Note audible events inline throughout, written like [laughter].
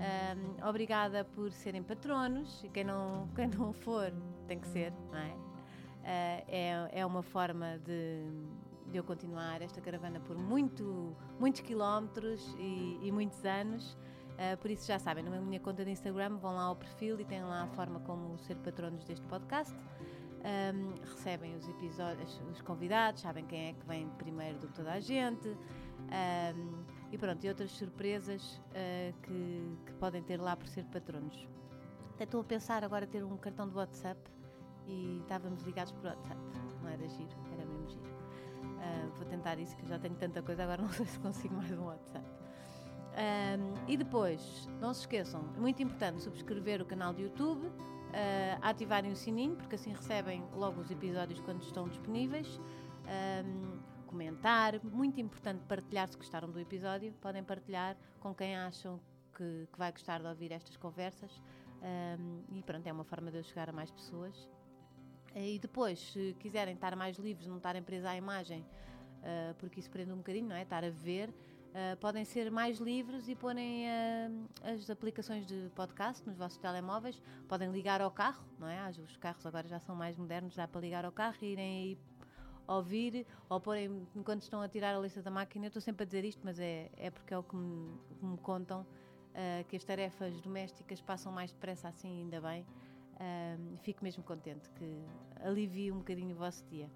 Um, obrigada por serem patronos e quem não, [laughs] quem não for tem que ser, não é? Uh, é, é uma forma de, de eu continuar esta caravana por muito, muitos quilómetros e, e muitos anos. Uh, por isso já sabem, na minha conta de Instagram vão lá ao perfil e têm lá a forma como ser patronos deste podcast. Um, recebem os episódios, os convidados, sabem quem é que vem primeiro do que toda a gente. Um, e pronto, e outras surpresas uh, que, que, podem ter lá por ser patronos. Até estou a pensar agora ter um cartão de WhatsApp e estávamos ligados por WhatsApp. Não era giro, era mesmo giro. Uh, vou tentar isso, que já tenho tanta coisa, agora [laughs] não sei se consigo mais um WhatsApp. Um, e depois, não se esqueçam, é muito importante subscrever o canal do YouTube, uh, ativarem o sininho, porque assim recebem logo os episódios quando estão disponíveis. Um, comentar, muito importante partilhar se gostaram do episódio, podem partilhar com quem acham que, que vai gostar de ouvir estas conversas um, e pronto, é uma forma de eu chegar a mais pessoas. E depois, se quiserem estar mais livres, não estarem presos à imagem, uh, porque isso prende um bocadinho, não é? Estar a ver, uh, podem ser mais livres e porem uh, as aplicações de podcast nos vossos telemóveis, podem ligar ao carro, não é? Os carros agora já são mais modernos, dá para ligar ao carro e irem aí ouvir ou porem enquanto estão a tirar a lista da máquina. Eu estou sempre a dizer isto, mas é, é porque é o que me, que me contam uh, que as tarefas domésticas passam mais depressa assim, ainda bem. Uh, fico mesmo contente que alivie um bocadinho o vosso dia.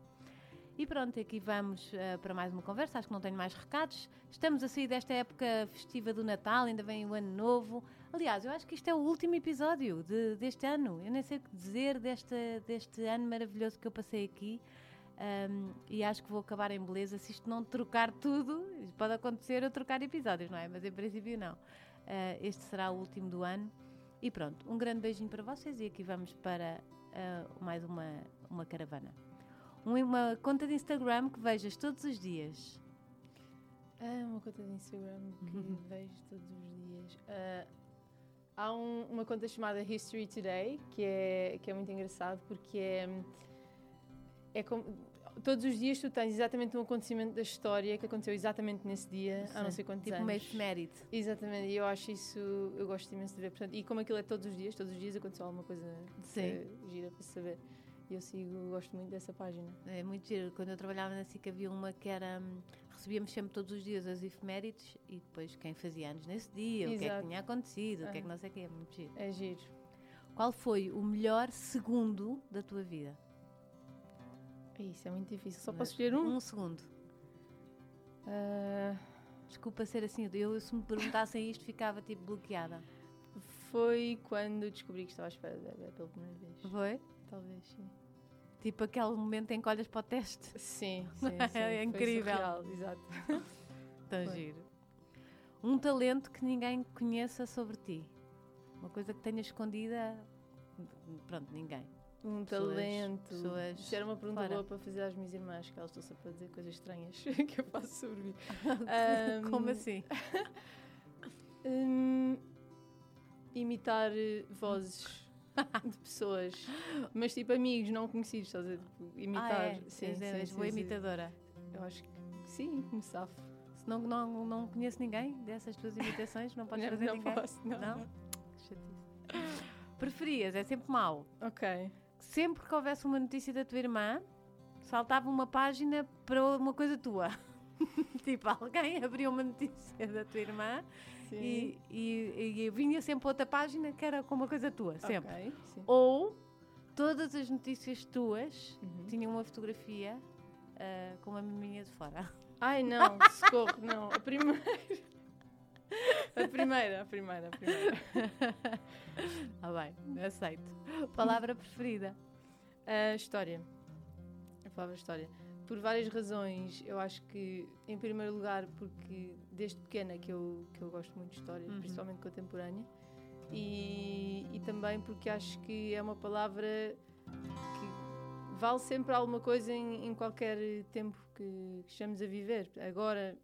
E pronto, aqui vamos uh, para mais uma conversa. Acho que não tenho mais recados. Estamos a sair desta época festiva do Natal, ainda vem o Ano Novo. Aliás, eu acho que isto é o último episódio de, deste ano. Eu nem sei o que dizer deste, deste ano maravilhoso que eu passei aqui. Um, e acho que vou acabar em beleza se isto não trocar tudo. Pode acontecer eu trocar episódios, não é? Mas em princípio não. Uh, este será o último do ano. E pronto, um grande beijinho para vocês e aqui vamos para uh, mais uma, uma caravana. Uma conta de Instagram que vejas todos os dias. Ah, uma conta de Instagram que uhum. [laughs] vejo todos os dias. Uh, há um, uma conta chamada History Today que é, que é muito engraçado porque é é como, todos os dias tu tens exatamente um acontecimento da história que aconteceu exatamente nesse dia, Sim. há não sei quantos tipo anos. Tipo meio mérito. Exatamente, e eu acho isso, eu gosto imenso de ver. Portanto, e como aquilo é todos os dias, todos os dias aconteceu alguma coisa Sim. gira para saber. E eu sigo, gosto muito dessa página. É muito giro. Quando eu trabalhava na SIC havia uma que era. Hum, recebíamos sempre todos os dias as efemérides e depois quem fazia anos nesse dia, Exato. o que é que tinha acontecido, o que é que não sei o que. É muito giro. É giro. Qual foi o melhor segundo da tua vida? Isso é muito difícil. Só posso escolher um? Um segundo. Uh... Desculpa ser assim. Eu, se me perguntassem isto, ficava tipo bloqueada. Foi quando descobri que estava à espera da bebê pela primeira vez. Foi? Talvez, sim. Tipo aquele momento em que olhas para o teste. Sim, sim, [laughs] sim. é incrível. Surreal, exato. [laughs] Tão giro. Um talento que ninguém conheça sobre ti. Uma coisa que tenha escondida. Pronto, ninguém. Um talento. Pessoas Isso era uma pergunta fora. boa para fazer às minhas irmãs, que elas estão sempre a dizer coisas estranhas [laughs] que eu faço sobre mim. um, [laughs] Como assim? [laughs] um, imitar vozes de pessoas, mas tipo amigos não conhecidos, estás a dizer? Tipo, imitar. Ah, é? Sim, sim, sim, boa imitadora. Eu acho que sim, me safo. Se não, não, não conheço ninguém dessas tuas imitações, não podes não, fazer não ninguém? Posso, não. não? Preferias, é sempre mau. Ok sempre que houvesse uma notícia da tua irmã, saltava uma página para uma coisa tua. [laughs] tipo, alguém [laughs] abriu uma notícia da tua irmã e, e, e, vinha sempre outra página que era com uma coisa tua, sempre. Okay, Ou todas as notícias tuas uhum. tinham uma fotografia uh, com uma miminha de fora. Ai não, [laughs] socorro, não. A primeira. [laughs] A primeira, a primeira, a primeira. [laughs] ah, bem, aceito. Palavra preferida? A história. A palavra história. Por várias razões. Eu acho que, em primeiro lugar, porque desde pequena que eu, que eu gosto muito de história, uhum. principalmente contemporânea. e, e também porque acho que é uma palavra que vale sempre alguma coisa em, em qualquer tempo que, que estamos a viver. Agora,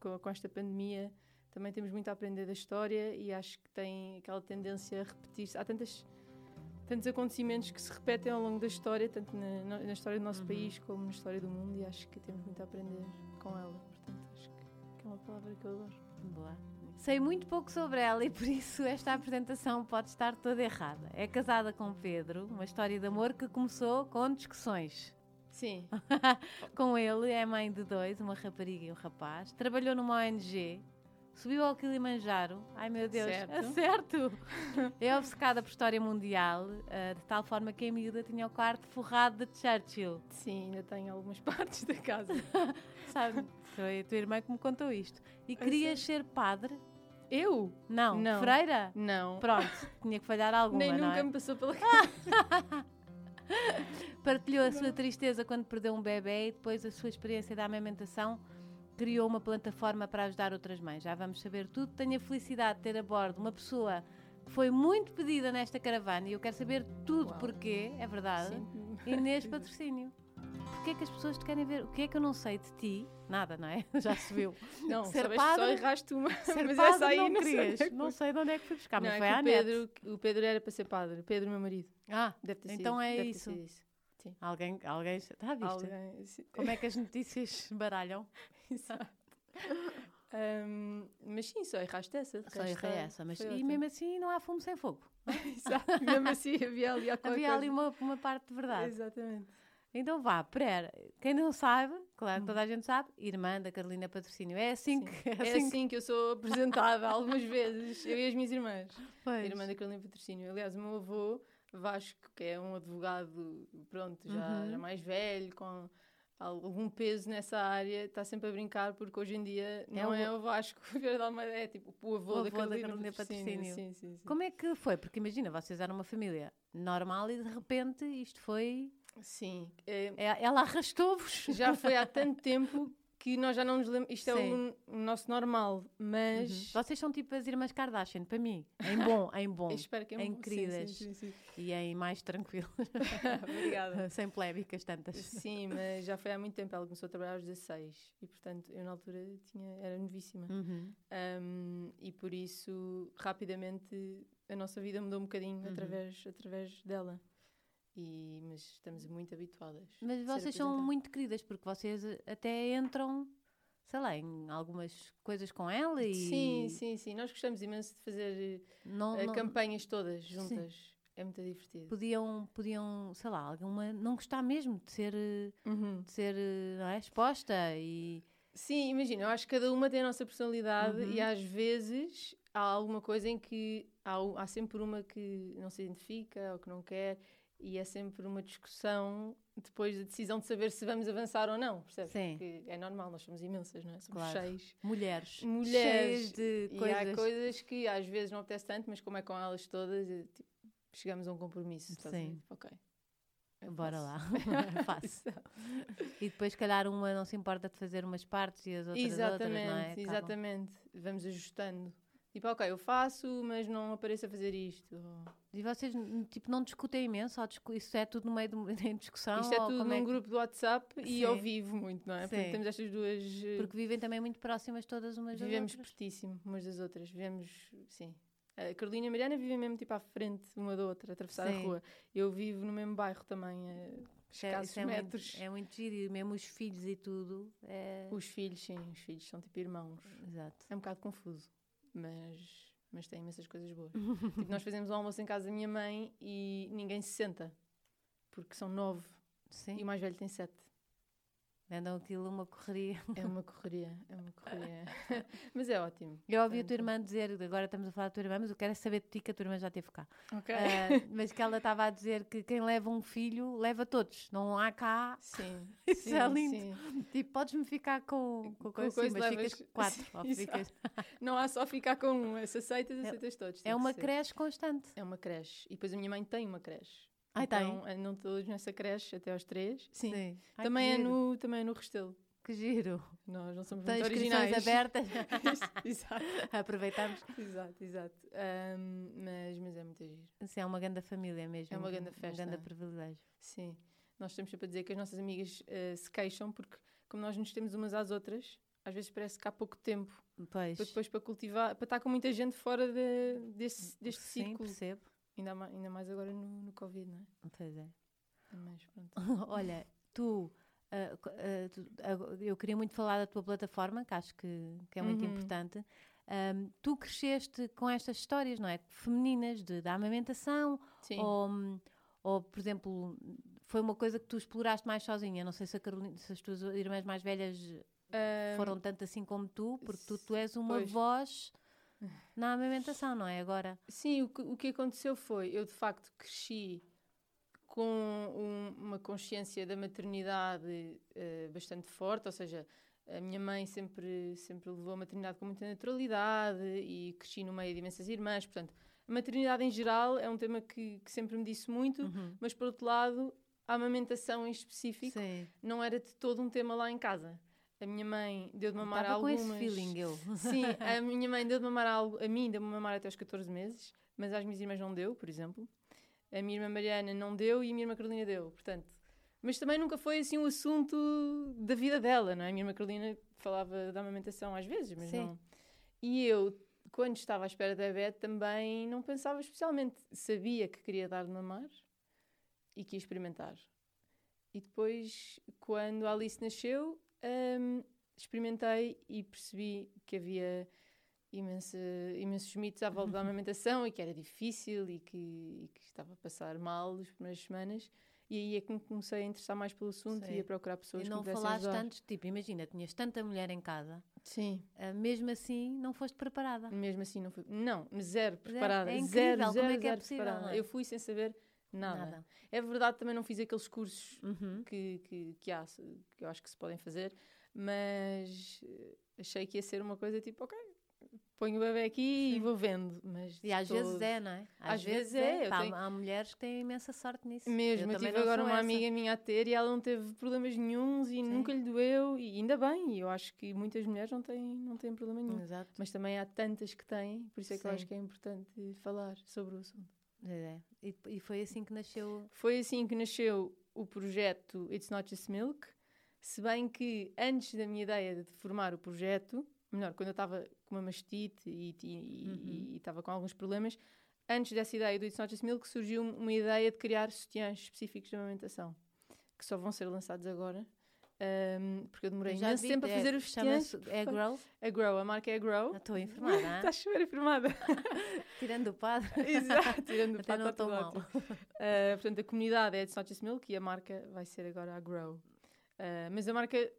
com, com esta pandemia, também temos muito a aprender da história e acho que tem aquela tendência a repetir-se. Há tantas, tantos acontecimentos que se repetem ao longo da história, tanto na, na história do nosso Uhum. país como na história do mundo, e acho que temos muito a aprender com ela. Portanto, acho que, que é uma palavra que eu adoro. Boa. Sei muito pouco sobre ela e por isso esta apresentação pode estar toda errada. É casada com Pedro, uma história de amor que começou com discussões. Sim, [laughs] Com ele, é mãe de dois, uma rapariga e um rapaz. Trabalhou numa ONG, subiu ao Kilimanjaro. Ai meu Deus, [laughs] Certo. é! É obcecada por história mundial, eh, de tal forma que a miúda tinha o quarto forrado de Churchill. sim, ainda tenho algumas [laughs] partes da casa. [laughs] Sabe? Foi a tua irmã que me contou isto. E querias ser padre? Eu? Não. Não. Freira? Não. Pronto, tinha que falhar alguma, Nem nunca é? me passou pela cabeça. Partilhou a sua tristeza quando perdeu um bebê e depois a sua experiência da amamentação criou uma plataforma para ajudar outras mães. Já vamos saber tudo. Tenho a felicidade de ter a bordo uma pessoa que foi muito pedida nesta caravana e eu quero saber tudo Uau. porquê, é verdade. Sim. Inês [laughs] Patrocínio. Porquê é que as pessoas te querem ver? O que é que eu não sei de ti? Nada, não é? [laughs] Já se viu. Não, Ser sabes padre- só erraste uma. Ser [laughs] mas essa aí não, não, sei querias. é Não sei de onde é que fui buscar, mas Não, é foi que à o net. Pedro, o Pedro era para ser padre. Pedro, meu marido. Ah, Deve ter Então sido, é deve ter isso. sido isso. Alguém, alguém, está a vista? Alguém, sim. Como é que as notícias [laughs] baralham? [laughs] Exato. Ahm, mas sim, só erraste essa. Só errei essa, mas e ótimo. mesmo assim não há fumo sem fogo. [laughs] Exato, mesmo assim havia ali Havia ali uma, uma parte de verdade. Exatamente. Então vá, pera. Quem não sabe, claro Hum. que toda a gente sabe, irmã da Carolina Patrocínio. É assim Sim. que. É É assim, assim que eu sou apresentada algumas vezes, eu e as minhas irmãs. que, pois. irmã da Carolina Patrocínio. Aliás, o meu avô, Vasco, que é um advogado, pronto, já, Uhum. já mais velho, com algum peso nessa área, está sempre a brincar, porque hoje em dia não o- é o Vasco [laughs] Vieira de Almeida, é tipo o avô, O da avô da Carolina, Carolina Patrocínio. Patrocínio. Sim, sim, sim. Como é que foi? Porque imagina, vocês eram uma família normal e de repente isto foi. Sim, é, é- Ela arrastou-vos. já foi há tanto [laughs] tempo que nós já não nos lembramos. Isto é Sim. o, o nosso normal, mas. Uhum. Vocês são tipo as irmãs Kardashian, para mim. Em bom, [laughs] em bom. Eu espero que é em bom. Queridas. Sim, sim. E em mais tranquilo. [laughs] Obrigada. [laughs] Sem polémicas tantas. Sim, mas já foi há muito tempo. Ela começou a trabalhar aos 16 e, portanto, eu na altura tinha, era novíssima. Uhum. Um, e por isso, rapidamente, a nossa vida mudou um bocadinho Uhum. através, através dela. E, mas estamos muito habituadas. Mas vocês são muito queridas, porque vocês eh, até entram, sei lá, em algumas coisas com ela e. Sim, sim, sim. Nós gostamos imenso de fazer Não, eh, não- campanhas todas juntas. É muito divertido. podiam, podiam, sei lá, alguma. Não gostar mesmo de ser, eh, Uhum. de ser não é, exposta e. Sim, imagina, eu acho que cada uma tem a nossa personalidade Uhum. e às vezes há alguma coisa em que há, há sempre uma que não se identifica ou que não quer e é sempre uma discussão depois da decisão de saber se vamos avançar ou não, percebes? Sim. Porque é normal, nós somos imensas, não é? Somos Claro. seis. Mulheres. Mulheres. Cheias de E coisas. há coisas que às vezes não apetece tanto, mas como é com elas todas, eh, tipo, chegamos a um compromisso. Sim. Ok. eu Bora faço. lá. [laughs] [laughs] Faço. E depois, se calhar, uma não se importa de fazer umas partes e as outras Exatamente, outras, não é? Acabam- exatamente. Vamos ajustando. Tipo, ok, eu faço, mas não apareço a fazer isto. E vocês, tipo, não discutem imenso? Discu- isso é tudo no meio de [laughs] discussão? Isto é tudo como num que- grupo do WhatsApp e Sim. ao vivo muito, não é? Sim. Portanto, temos estas duas. eh, Porque vivem também muito próximas todas umas das vivemos outras. pertíssimo umas das outras. Vivemos, sim. A Carolina e a Mariana vivem mesmo tipo à frente uma da outra, atravessar Sim. a rua. Eu vivo no mesmo bairro também, a é- escassos é metros. Muito, é muito giro, e mesmo os filhos e tudo. É... Os filhos, sim, os filhos são tipo irmãos. Exato. É um bocado confuso, mas, mas tem imensas coisas boas. [laughs] tipo, nós fazemos um almoço em casa da minha mãe e ninguém se senta, porque são nove Sim. e o mais velho tem sete. Andam aquilo uma correria. É uma correria, é uma correria. [laughs] mas é ótimo. Eu ouvi a tua irmã dizer, agora estamos a falar da tua irmã, mas eu quero é saber de ti que a tua irmã já esteve cá. Ok. Ah, mas que ela estava a dizer que quem leva um filho leva todos. Não há cá. Sim. [laughs] Isso sim, é lindo. sim. Tipo, podes-me ficar com, com, Com coisa, coisa assim, mas levas- ficas quatro. Exato. ficas- Não há só ficar com um, se aceitas, É- aceitas todos. É uma creche constante. É uma creche. E depois a minha mãe tem uma creche. Ai, tem? então, andam todos nessa creche até aos três. Sim. Ai, que Também, é no, também é no Restelo. Que giro. Nós não somos Tem muito originais. abertas. [laughs] exato, [laughs] Aproveitamos. exato, exato. Ahm, mas, mas é muito giro. Isso é uma grande família mesmo. É uma grande Um festa. grande privilégio. Sim. Nós estamos sempre a dizer que as nossas amigas eh, se queixam porque, como nós nos temos umas às outras, às vezes parece que há pouco tempo Pois. para depois para cultivar, para estar com muita gente fora de- desse, deste Sim, círculo. percebo. Ainda, ma- ainda mais agora no, no Covid, não é? Pois é. Mas pronto. [laughs] Olha, tu, co- ah, tu- ah, eu queria muito falar da tua plataforma, que acho que, que é muito Uhum. importante. Ahm, tu cresceste com estas histórias, não é? Femininas, de, da amamentação, Sim. ou, ou, por exemplo, foi uma coisa que tu exploraste mais sozinha. Não sei se, Carolina, se as tuas irmãs mais velhas Ahm, foram tanto assim como tu, porque tu, tu és uma pois. voz na amamentação, não é? Agora, Sim, o que, o que aconteceu foi, eu de facto cresci com um- uma consciência da maternidade eh, bastante forte, ou seja, a minha mãe sempre, sempre levou a maternidade com muita naturalidade e cresci no meio de imensas irmãs, portanto, a maternidade em geral é um tema que, que sempre me disse muito, Uhum. mas por outro lado, a amamentação em específico sim. não era de todo um tema lá em casa. A minha mãe deu de mamar a Estava com algumas... esse feeling, eu. Sim, [laughs] a minha mãe deu de mamar algo- a mim, deu-me mamar até aos 14 meses, mas às minhas irmãs não deu, por exemplo. A minha irmã Mariana não deu e a minha irmã Carolina deu, portanto. Mas também nunca foi assim um assunto da vida dela, não é? A minha irmã Carolina falava da amamentação às vezes, mas Sim. não. E eu, quando estava à espera da Beth, também não pensava especialmente. Sabia que queria dar de mamar e que ia experimentar. E depois, quando a Alice nasceu, hum, experimentei e percebi que havia imensa, imensos mitos à volta da amamentação e que era difícil e que, e que estava a passar mal as primeiras semanas. E aí é que me comecei a interessar mais pelo assunto e a procurar pessoas E que não me falaste ajudar. tanto, tipo, imagina, tinhas tanta mulher em casa, Sim, ah, mesmo assim não foste preparada. mesmo assim não fui. Não, zero preparada. é incrível, zero, como zero, é que é zero possível, é? Eu fui sem saber nada. É verdade, também não fiz aqueles cursos Uhum. que, que, que há, que eu acho que se podem fazer, mas eh, achei que ia ser uma coisa tipo, ok, ponho o bebê aqui e vou vendo. Mas E às vezes é, não é? Às vezes é, eu Pá, tenho- Há mulheres que têm imensa sorte nisso. Mesmo, eu, também tive agora uma essa. amiga minha a ter e ela não teve problemas nenhums e Sim. nunca lhe doeu, e ainda bem, e eu acho que muitas mulheres não têm, não têm problema nenhum. Exato. Mas também há tantas que têm, por isso é que eu Sim. acho que é importante falar sobre o assunto. É. E, e foi assim que nasceu. Foi assim que nasceu o projeto It's Not Just Milk, se bem que antes da minha ideia de formar o projeto, melhor, quando eu estava com uma mastite e e- e- Uhum. estava com alguns problemas, antes dessa ideia do It's Not Just Milk surgiu uma ideia de criar sutiãs específicos de amamentação, que só vão ser lançados agora. Ahm, porque eu demorei Eu imenso vi, tempo a é- fazer os sutiãs. É Grow. A Grow, a marca é a Grow. Estou informada, [laughs] ah? Estás super informada. [laughs] tirando o padre. [laughs] Exato, tirando o Até não estou mal. Uh, portanto, a comunidade é It's Not Just Milk e a marca vai ser agora a Grow. Uh, mas a marca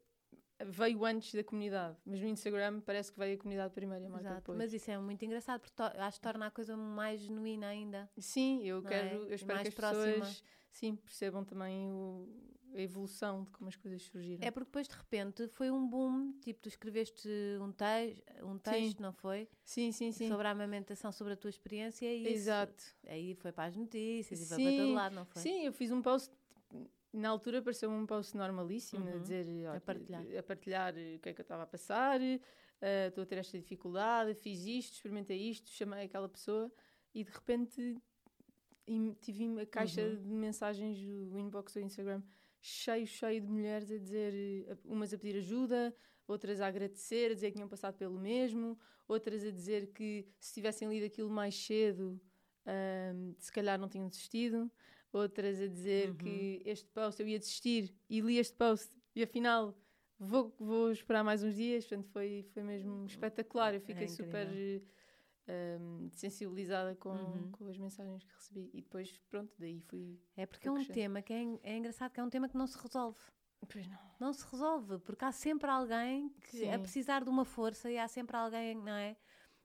veio antes da comunidade, mas no Instagram parece que veio a comunidade primeiro e a marca Exato. depois. Mas isso é muito engraçado, porque acho que torna a coisa mais genuína ainda. Sim, eu quero, é? eu E espero que as pessoas próxima. sim, percebam também o- a evolução de como as coisas surgiram. É porque depois de repente foi um boom, tipo, tu escreveste um, teix, um texto, não foi? Sim, sim, sim. Sobre a amamentação, sobre a tua experiência e isso- Exato. aí foi para as notícias e foi para Sim, todo lado, não foi? Sim, eu fiz um post. Na altura pareceu um post normalíssimo, a Uhum. dizer, olha, partilhar. a partilhar o que é que eu estava a passar, eh, estou a ter esta dificuldade, fiz isto, experimentei isto, chamei aquela pessoa e de repente im- tive a caixa Uhum. de mensagens do inbox do Instagram cheio, cheio de mulheres a dizer, eh, umas a pedir ajuda, outras a agradecer, a dizer que tinham passado pelo mesmo, outras a dizer que se tivessem lido aquilo mais cedo, ahm, se calhar não tinham desistido, outras a dizer Uhum. que este post eu ia desistir e li este post e afinal vou, vou esperar mais uns dias. Portanto, foi, foi mesmo espetacular. Eu fiquei super ahm, sensibilizada com, Uhum. com as mensagens que recebi. E depois, pronto, daí fui. É porque é um crescendo. tema que é, é engraçado, que é um tema que não se resolve. Pois não. Não se resolve, porque há sempre alguém que a Sim. precisar de uma força e há sempre alguém, não é?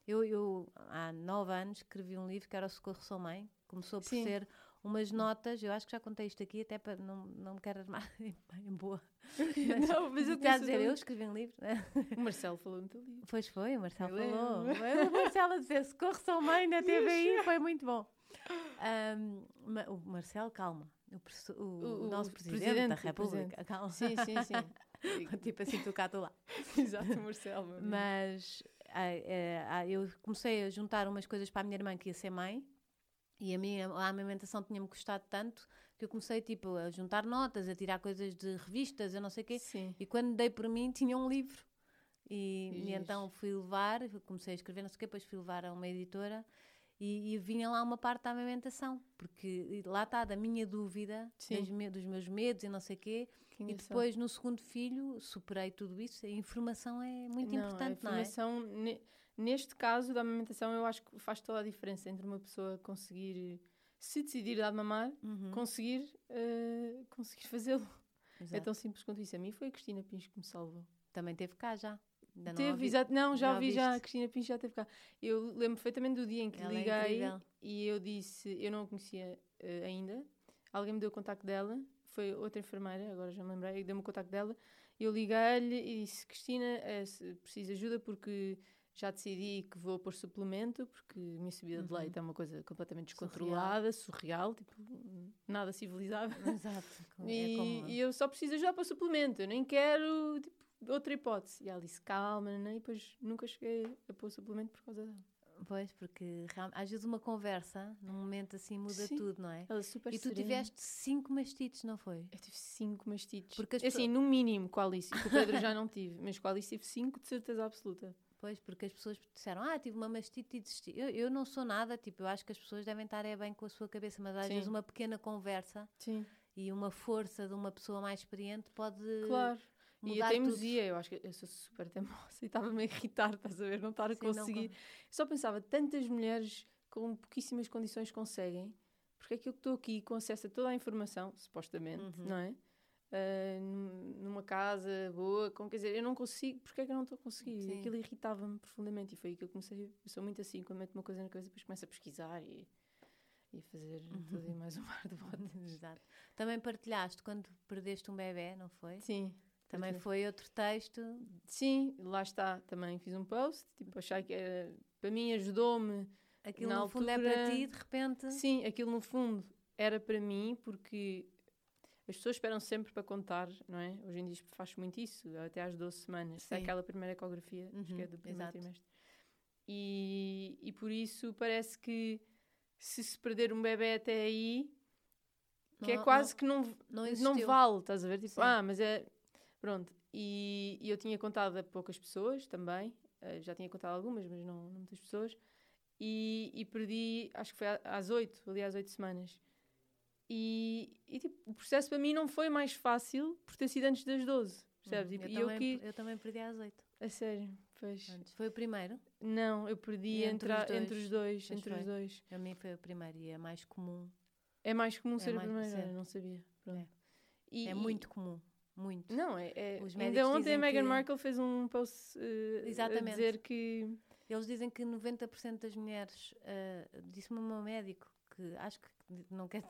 Eu, eu há nove anos escrevi um livro que era o Socorro Sou Mãe. Começou por Sim. ser umas notas, eu acho que já contei isto aqui, até para não, não me quero armar [laughs] em, em boa. [laughs] não, mas eu conheço dizer, eu escrevi um livro. né? O Marcelo falou no teu livro. Pois foi, o Marcelo Eu falou. lembro. O Marcelo a dizer Socorro Sou Mãe na TVI foi muito bom. Um, o Marcelo, calma. O, o- O- nosso presidente, presidente, da República, calma. Sim, sim, sim. [laughs] tipo assim, tu cá, tu lá. Exato, Marcelo. Mas ah, ah, eu comecei a juntar umas coisas para a minha irmã que ia ser mãe e a minha a amamentação tinha-me custado tanto que eu comecei tipo, a juntar notas, a tirar coisas de revistas, eu não sei o quê. Sim. E quando dei por mim, tinha um livro. E, e então fui levar, comecei a escrever, não sei o quê, depois fui levar a uma editora e, e vinha lá uma parte da amamentação, porque lá está, da minha dúvida, me- dos meus medos e não sei o quê. Que E depois, no segundo filho, superei tudo isso. A informação é muito importante, a não é? Neste caso da amamentação, eu acho que faz toda a diferença entre uma pessoa conseguir, se decidir dar de mamar, Uhum, conseguir, eh, conseguir fazê-lo. É tão simples quanto isso. A mim foi a Cristina Pincho que me salvou. Também teve cá já. Ainda teve, exato. Não, já já ouvi já. A? Cristina Pincho já teve cá. Eu lembro perfeitamente do dia em que Ela é liguei incrível. e eu disse, eu não a conhecia eh, ainda. Alguém me deu o contacto dela, foi outra enfermeira, agora já me lembrei, deu-me o contacto dela. Eu liguei-lhe e disse: Cristina, eh, se preciso de ajuda porque já decidi que vou pôr suplemento, porque a minha subida de Uhum. leite é uma coisa completamente Surreal. descontrolada, surreal, tipo, nada civilizado. [laughs] Exato. É E, como... e eu só preciso ajudar para o suplemento, eu nem quero tipo, outra hipótese. E ela disse: calma, né? e depois nunca cheguei a pôr suplemento por causa dela. Pois, porque às vezes uma conversa, num momento assim, muda Sim. tudo, não é? Ela é super E tu serena. tiveste cinco mastites, não foi? Eu tive cinco mastites. Porque as assim, no mínimo, com a Alice. Com o Pedro já não tive, mas com a Alice tive cinco de certeza absoluta. Pois, porque as pessoas disseram, ah, tive uma mastite e desisti. Eu, eu não sou nada, tipo, eu acho que as pessoas devem estar é bem com a sua cabeça, mas às Sim. vezes uma pequena conversa Sim, e uma força de uma pessoa mais experiente pode claro. E a tudo. teimosia, eu acho que eu sou super teimosa [laughs] e estava-me a irritar, estás a ver? Não estar a não conseguir. con- Eu só pensava, tantas mulheres com pouquíssimas condições conseguem, porque é que eu estou aqui com acesso a toda a informação, supostamente, Uhum. não é? Num- numa casa boa, com, quer dizer, eu não consigo, porque é que eu não estou a conseguir? Sim. Aquilo irritava-me profundamente e foi aí que eu comecei. Eu sou muito assim, quando meto uma coisa na cabeça, depois começo a pesquisar e, e a fazer tudo e mais um mar de botas. [laughs] Exato. Também partilhaste quando perdeste um bebê, não foi? Sim, Também partilhei. foi outro texto. sim, lá está. Também fiz um post, tipo, achei que era, para mim ajudou-me Aquilo Na no fundo é para altura- ti, de repente. Sim, aquilo no fundo era para mim, porque as pessoas esperam sempre para contar, não é? Hoje em dia faz muito isso, até às 12 semanas. Sim. Aquela primeira ecografia, acho que é Uhum, do primeiro exato. trimestre. E, e por isso parece que se se perder um bebê até aí, que é Não- quase que não, Não não vale, estás a ver? Tipo, Sim. ah, mas é. Pronto. E, e eu tinha contado a poucas pessoas também, eh, já tinha contado algumas, mas não, não muitas pessoas. E, e perdi, acho que foi às oito, ali às oito semanas. E, e, tipo, o processo para mim não foi mais fácil por ter sido antes das 12, percebes? Hum, E- eu, e eu, também, que. eu também perdi às oito. A sério, pois. Antes. Foi o primeiro. Não, eu perdi Entre entre, os a- dois. entre os dois. Pois Entre foi. os dois. A mim foi o primeiro e é mais comum. É mais comum ser mais- a primeira, sim. olha, não sabia. É. E- é muito comum. Muito. Não, é. é Os ainda ontem a Meghan que- Markle fez um post a Exatamente. dizer que. Eles dizem que 90% das mulheres, ah, disse-me o meu médico, que acho que não quer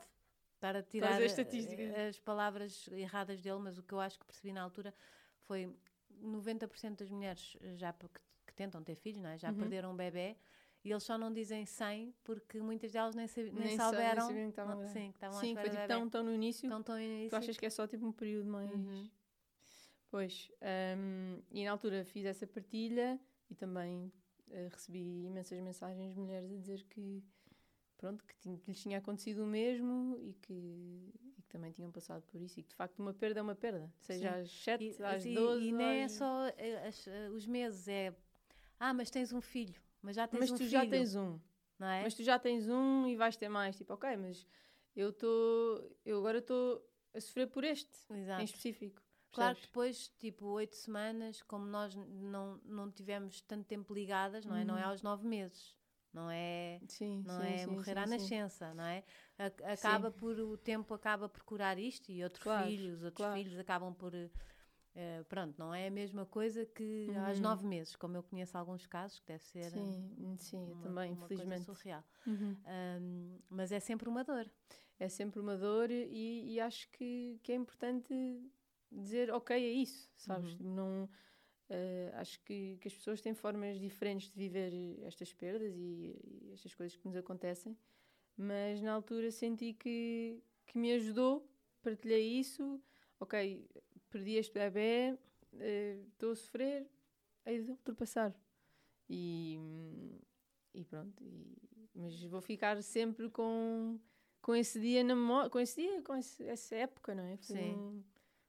estar a tirar estatísticas. as palavras erradas dele, mas o que eu acho que percebi na altura foi 90% das mulheres já p- que, que tentam ter filhos, não é? já Uhum. perderam um bebê e eles só não dizem 100 porque muitas delas nem, sabi- nem Nem nem souberam sabiam que estavam sim, que estavam Sim, foi tipo tão, tão no início. Tão, tão início. Tu achas que é só tipo um período mais. Uhum. Pois. hum, e na altura fiz essa partilha e também eh, recebi imensas mensagens de mulheres a dizer que. Pronto, que, tinha- que lhes tinha acontecido o mesmo e que, e que também tinham passado por isso e que de facto uma perda é uma perda, seja Sim. às 7, E, às 12. e nem é só eh, as- eh, os meses, é ah, mas tens um filho, mas já tens Mas um tu filho, já tens um. não é? Mas tu já tens um e vais ter mais. Tipo, ok, mas eu estou. Eu agora estou a sofrer por este Exato. em específico. Claro que depois, tipo, oito semanas, como nós não, não tivemos tanto tempo ligadas, não é? Não é Uhum. aos nove meses. Não é, Sim, não sim, é sim, morrer sim, à sim. nascença, não é? Acaba por, o tempo acaba por curar isto e outros Claro, filhos, outros claro. filhos acabam por... eh, eh, pronto, não é a mesma coisa que aos Uhum. nove meses, como eu conheço alguns casos, que deve ser eh, Sim, sim, eu uma, também, uma infelizmente. surreal. Uhum. Ahm, mas é sempre uma dor. É sempre uma dor e, e acho que, que é importante dizer ok a isso, sabes? Uhum. Não, eh, acho que, que as pessoas têm formas diferentes de viver estas perdas e, e estas coisas que nos acontecem. mas na altura senti que, que me ajudou, partilhei isso, ok, perdi este bebê, eh, estou a sofrer, hei de ultrapassar. E, e pronto, e, mas vou ficar sempre com, com esse dia na memória, com esse dia, com esse, essa época, não é? Foi, Sim. um-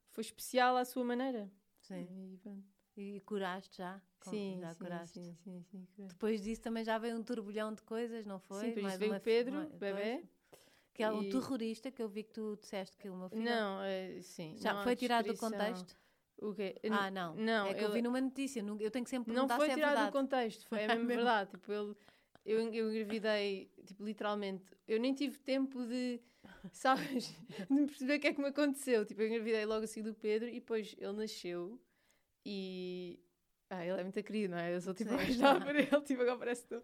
foi especial à sua maneira. Sim. E pronto. E curaste já? Sim, já sim, curaste. sim, sim, sim. Depois disso também já veio um turbilhão de coisas, não foi? Sim, depois Mais veio o Pedro, uma- bebê. Que é um e- terrorista que eu vi que tu disseste que o meu filho. Não, é, sim. Já não foi tirado do contexto? O quê? Ah, não. Não, é que eu ele- vi numa notícia. Eu tenho que sempre Não perguntar foi se é tirado verdade. do contexto, foi [laughs] é Ah, mesmo mesmo? verdade. Tipo, ele, eu, eu engravidei, tipo, literalmente. Eu nem tive tempo de, sabes, [laughs] de perceber o que é que me aconteceu. Tipo, eu engravidei logo assim do Pedro e depois ele nasceu e. Ah, ele é muito querido, não é? Eu sou tipo Sim. apaixonada [laughs] por ele, tipo, agora parece estou.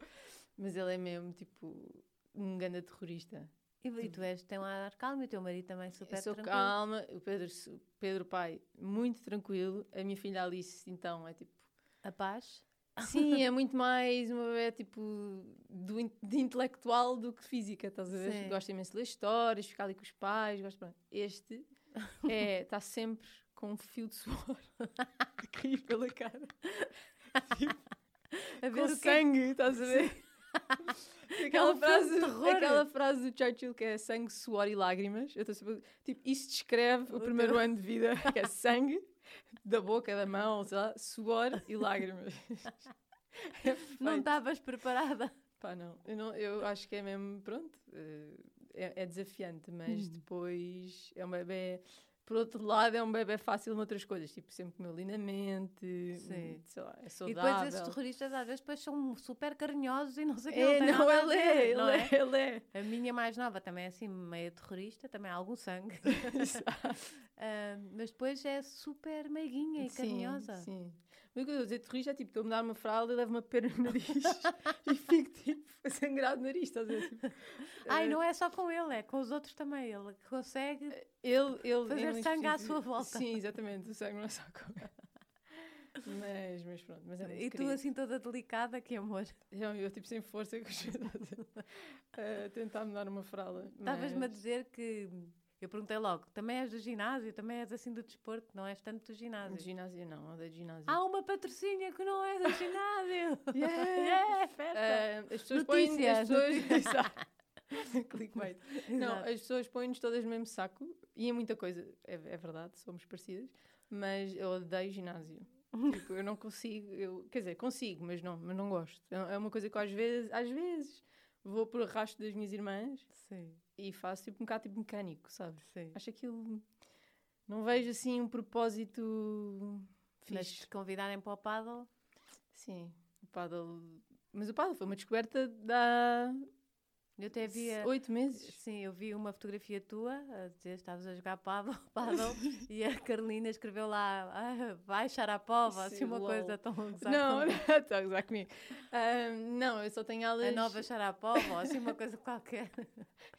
Mas ele é mesmo, tipo, um grande terrorista. E, e tu és, tem um ar calmo e o teu marido também super eu sou tranquilo. calma, o Pedro, Pedro pai, muito tranquilo. A minha filha Alice, então, é tipo. A paz? Sim, [laughs] é muito mais uma bebé tipo do, de intelectual do que física, estás a ver? Sim. Gosta imenso de ler histórias, ficar ali com os pais, gosta. Este [laughs] é, está sempre com um fio de suor [laughs] a cair pela cara. [laughs] A ver com que é sangue, estás a ver? [laughs] Aquela, É um frase, aquela frase do Churchill que é sangue, suor e lágrimas. Eu sempre, tipo, isso descreve o, O primeiro ano de vida, que é sangue, da boca, da mão, sei lá, suor e lágrimas. É Não estavas preparada. Pá, não. Eu, não. eu acho que é mesmo, pronto, eh, é, é desafiante, mas Hum. depois é um bebê. Por outro lado, é um bebê fácil noutras coisas, tipo, sempre comeu lindamente, Sim. sei lá, é E saudável. depois esses terroristas às vezes depois são super carinhosos e não sei o que. É, não, nada a ele é, ele não é, ele é. A minha mais nova também é assim, meio terrorista, também há algum sangue. [laughs] [laughs] Ah, mas depois é super meiguinha e carinhosa. Sim, sim. Mas o que eu estou a dizer, terrorista é tipo, estou a me dar uma fralda e levo uma pera no nariz [laughs] e fico tipo a sangrar o nariz, estás a ver? Tipo, Ai, eh, não é só com ele, é com os outros também. Ele consegue. ele, ele fazer ele sangue à sua volta. Sim, exatamente, o sangue não é só com mas, mas pronto, mas é muito e tu querido. assim toda delicada, que amor. Eu, eu tipo sem força a tentar me dar uma fralda. Estavas-me a mas- dizer que. Eu perguntei logo, também és do ginásio, também és assim do desporto, não és tanto do ginásio. De ginásio não, odeio ginásio. Há uma patrocínio que não é do ginásio! [laughs] Yeah. [laughs] yeah, festa! Ah, as pessoas põem as Notícias, pessoas. [laughs] Clickbait. Não, as pessoas põem-nos todas no mesmo saco e é muita coisa, é, é verdade, somos parecidas, mas eu odeio ginásio. tipo, eu não consigo, eu, quer dizer, consigo, mas não, mas não gosto. É é uma coisa que às vezes, às vezes vou por arrasto das minhas irmãs Sim, e faço tipo um bocado tipo mecânico, sabes? sim. Acho aquilo. Não vejo assim um propósito Mas fixe. se convidarem para o paddle, Sim, o paddle. Mas o paddle foi uma descoberta da eu até via. oito meses. Sim, eu vi uma fotografia tua a dizer estavas a jogar paddle, [laughs] paddle [laughs] e a Carolina escreveu lá ah, vai Sharapova, assim Sim, uma lol. coisa tão gozar Não, [laughs] está a gozar comigo. Não, eu só tenho aulas. a nova Sharapova, ou assim uma coisa qualquer.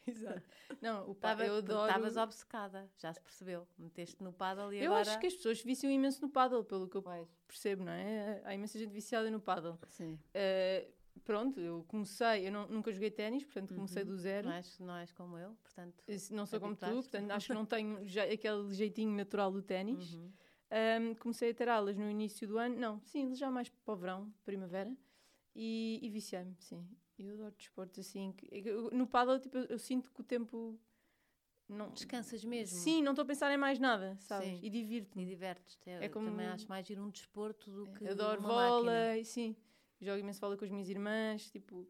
Exato. Não, o pa... Tava- eu adoro. Estavas obcecada, já se percebeu. Meteste no paddle e Eu agora. acho que as pessoas viciam imenso no paddle, pelo que eu Pois. percebo, não é? Há imensa gente viciada no paddle. Sim. Ah, pronto, eu comecei, eu não- nunca joguei ténis, portanto comecei do zero. Não és, não és como eu, portanto. Não sou como tu, portanto acho que não [laughs] tenho já aquele jeitinho natural do ténis. Uhum. Um, comecei a ter aulas no início do ano, não, sim, já mais para o verão, primavera, e, e viciei-me, sim. Eu adoro desportos assim. que- eu- no paddle, tipo, eu, eu sinto que o tempo. Não, Descansas mesmo. Sim, não estou a pensar em mais nada, sabes? Sim. E E divirto-me. divertes-te. É como- Também acho mais ir um desporto do que. Adoro uma máquina. vôlei, sim. Jogo imenso vôlei com as minhas irmãs, tipo.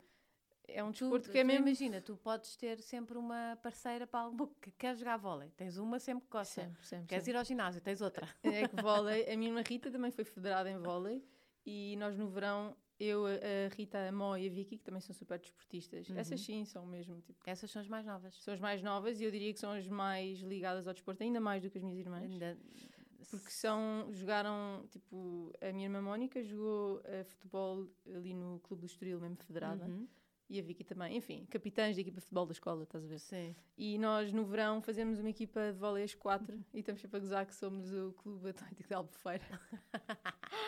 É um Tu, desporto que é tu mesmo. imagina, tu podes ter sempre uma parceira para algo que quer jogar vôlei. Tens uma sempre que gosta. Sempre, sempre. Queres sempre. ir ao ginásio, tens outra. É que vôlei, a minha irmã Rita também foi federada em vôlei e nós no verão, eu, a a Rita, a Mó e a Vicky, que também são super desportistas, Uhum. essas sim são mesmo, tipo, Essas são as mais novas. são as mais novas e eu diria que são as mais ligadas ao desporto, ainda mais do que as minhas irmãs. Ainda- Porque são, jogaram, tipo, a minha irmã Mónica jogou eh, futebol ali no Clube do Estoril, mesmo federada, Uhum. e a Vicky também, enfim, capitães da equipa de futebol da escola, estás a ver? Sim. E nós no verão fazemos uma equipa de vôlei às quatro e estamos sempre a gozar que somos o Clube Atlético de Albufeira. [laughs] [laughs]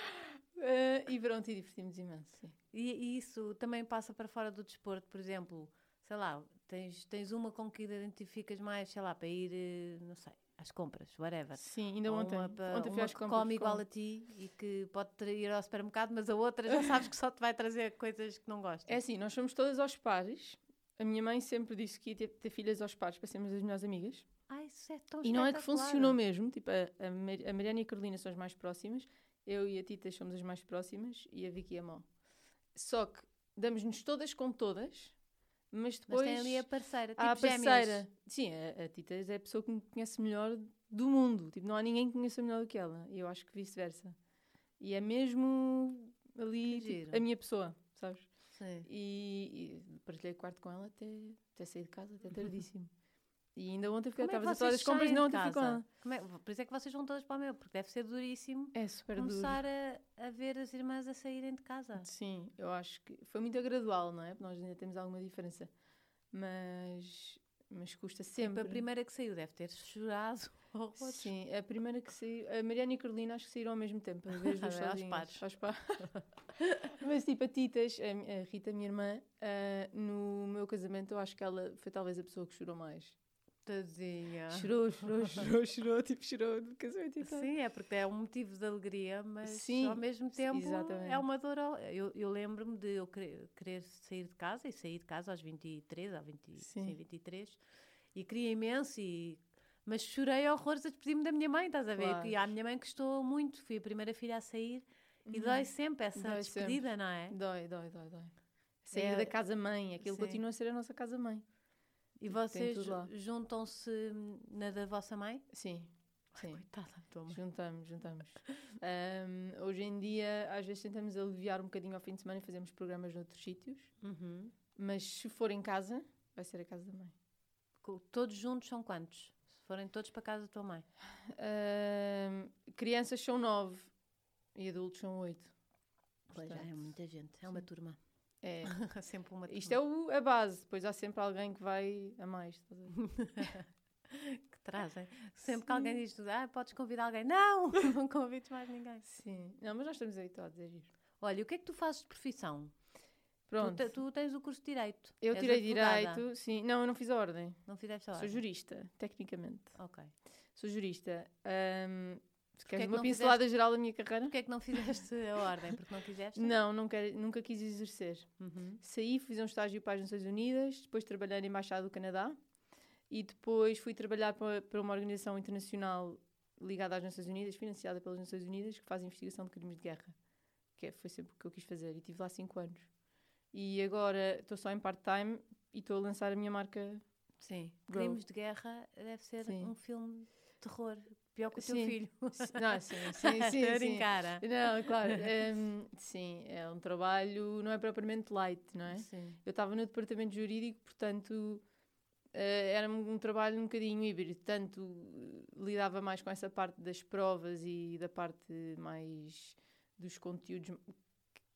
Eh, e pronto, e divertimos imenso, sim. E, e isso também passa para fora do desporto, por exemplo, sei lá, tens, tens uma com que identificas mais, sei lá, para ir, eh, não sei, às compras, whatever. Sim, ainda ontem. uma, ontem uma que come com- igual a ti e que pode ir ao supermercado, mas a outra já sabes que só te vai trazer coisas que não gostas. É assim, nós somos todas aos pares. A minha mãe sempre disse que ia ter, ter filhas aos pares para sermos as melhores amigas. Ai, isso é tão E não é que funcionou mesmo. Tipo, a, a, Mar- a Mariana e a Carolina são as mais próximas. Eu e a Tita somos as mais próximas. E a Vicky e a Mó. Só que damos-nos todas com todas. Mas Mas depois... tem ali a parceira, tipo a gêmeas. parceira. Sim, a, a Tita é a pessoa que me conhece melhor do mundo. Tipo, não há ninguém que conheça melhor do que ela. E eu acho que vice-versa. E é mesmo ali tipo, a minha pessoa, sabes? Sim. E, e partilhei quarto com ela até, até sair de casa, até [laughs] tardíssimo. E ainda ontem fui, é que estava a fazer vocês as compras e não ontem fui com é- Por isso é que vocês vão todas para o meu, porque deve ser duríssimo É super começar a, a ver as irmãs a saírem de casa. Sim, eu acho que foi muito gradual, não é? Porque nós ainda temos alguma diferença. Mas, mas custa Tipo, sempre. a primeira que saiu deve ter chorado. [laughs] Sim, a primeira que saiu, a Mariana e a Carolina acho que saíram ao mesmo tempo, as [laughs] duas Aos pares. aos pares. [laughs] Mas tipo, a Titas, a, Rita, minha irmã, ah, no meu casamento, eu acho que ela foi talvez a pessoa que chorou mais. Tadinha. Chorou, chorou, chorou, chorou, tipo, chorou no casamento e tal. Sim, é porque é um motivo de alegria, mas Sim, ao mesmo tempo exatamente. é uma dor. Eu, eu lembro-me de eu querer, sair de casa e sair de casa aos 23, ou 20, sim. Sim. 23, e queria imenso, e, mas chorei horrores a despedir-me da minha mãe, estás a ver? Claro. E a minha mãe gostou muito, fui a primeira filha a sair e dói sempre essa Dói despedida, não é? Dói, dói, dói, dói. Sair É- da casa-mãe, aquilo Sim. continua a ser a nossa casa-mãe. E vocês juntam-se na da vossa mãe? Sim, sim. Coitada mãe. Juntamos, juntamos. Ahm, hoje em dia, às vezes tentamos aliviar um bocadinho ao fim de semana e fazemos programas noutros sítios. Uhum. Mas se for em casa, vai ser a casa da mãe. Todos juntos são quantos? Se forem todos para casa da tua mãe. Ahm, crianças são nove e adultos são oito. Pois já é muita gente, é uma turma. É. [laughs] Há sempre uma. Isto é o- a base, depois há sempre alguém que vai a mais. [laughs] que trazem. Sempre que alguém diz, ah, podes convidar alguém. Não, [laughs] não convides mais ninguém. Sim. Não, mas nós estamos habituados a giro. Olha, o que é que tu fazes de profissão? Tu, Pronto. te- tu tens o curso de Direito. eu És tirei advogada. direito, sim. Não, eu não fiz a ordem. Não fizeste a Sou ordem? jurista, tecnicamente. Ok. Sou jurista. É queres que uma pincelada geral da minha carreira? Porquê é que não fizeste a ordem? Porque não quiseste? [laughs] Não, nunca, nunca quis exercer. Uhum. Saí, fiz um estágio para as Nações Unidas, depois trabalhei na Embaixada do Canadá e depois fui trabalhar para, para uma organização internacional ligada às Nações Unidas, financiada pelas Nações Unidas, que faz investigação de crimes de guerra. Que é- foi sempre o que eu quis fazer e estive lá cinco anos. E agora estou só em part-time e estou a lançar a minha marca. Sim. Crimes de Guerra deve ser Sim. um filme de terror. Pior que o teu Sim. filho. Não, sim, sim, [laughs] sim. Estou a sim. brincar. ah. Não, claro. hum, sim, é um trabalho, não é propriamente light, não é? Sim. Eu estava no departamento jurídico, portanto eh, era um, um trabalho um bocadinho híbrido. Tanto eh, lidava mais com essa parte das provas e da parte mais dos conteúdos